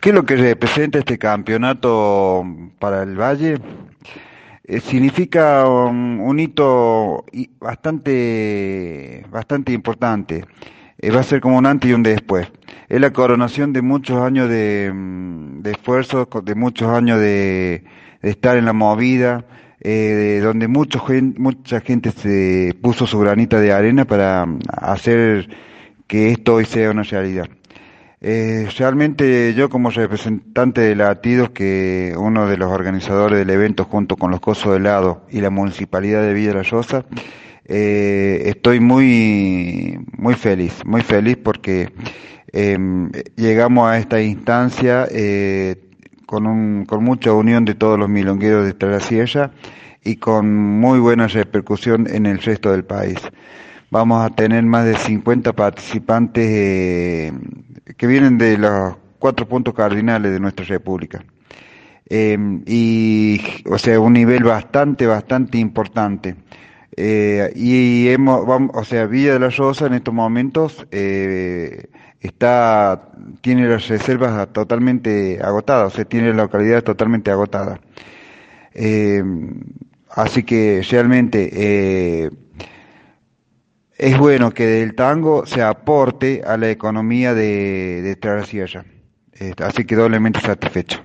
¿Qué es lo que representa este campeonato para el Valle? Eh, significa un, hito bastante, bastante importante. Eh, va a ser como un antes y un después. Es la coronación de muchos años de, mm, de esfuerzo, co- de muchos años de, estar en la movida, eh, de donde mucho mucha gente se puso su granita de arena para mm, hacer que esto hoy sea una realidad. Eh, realmente yo como representante de Latidos, que uno de los organizadores del evento junto con los Cosos de Helado y la Municipalidad de Villa La eh, estoy muy, muy feliz, muy feliz porque eh, llegamos a esta instancia eh, con, un, con mucha unión de todos los milongueros de sierra y con muy buena repercusión en el resto del país. Vamos a tener más de 50 participantes eh, que vienen de los cuatro puntos cardinales de nuestra república. Eh, y, o sea, un nivel bastante, bastante importante. Eh, y hemos, vamos, o sea, Villa de la Rosa en estos momentos eh, está, tiene las reservas totalmente agotadas, o sea, tiene la localidad totalmente agotada. Eh, así que realmente eh, es bueno que del tango se aporte a la economía de, de Tierra Sierra. Eh, así que doblemente satisfecho.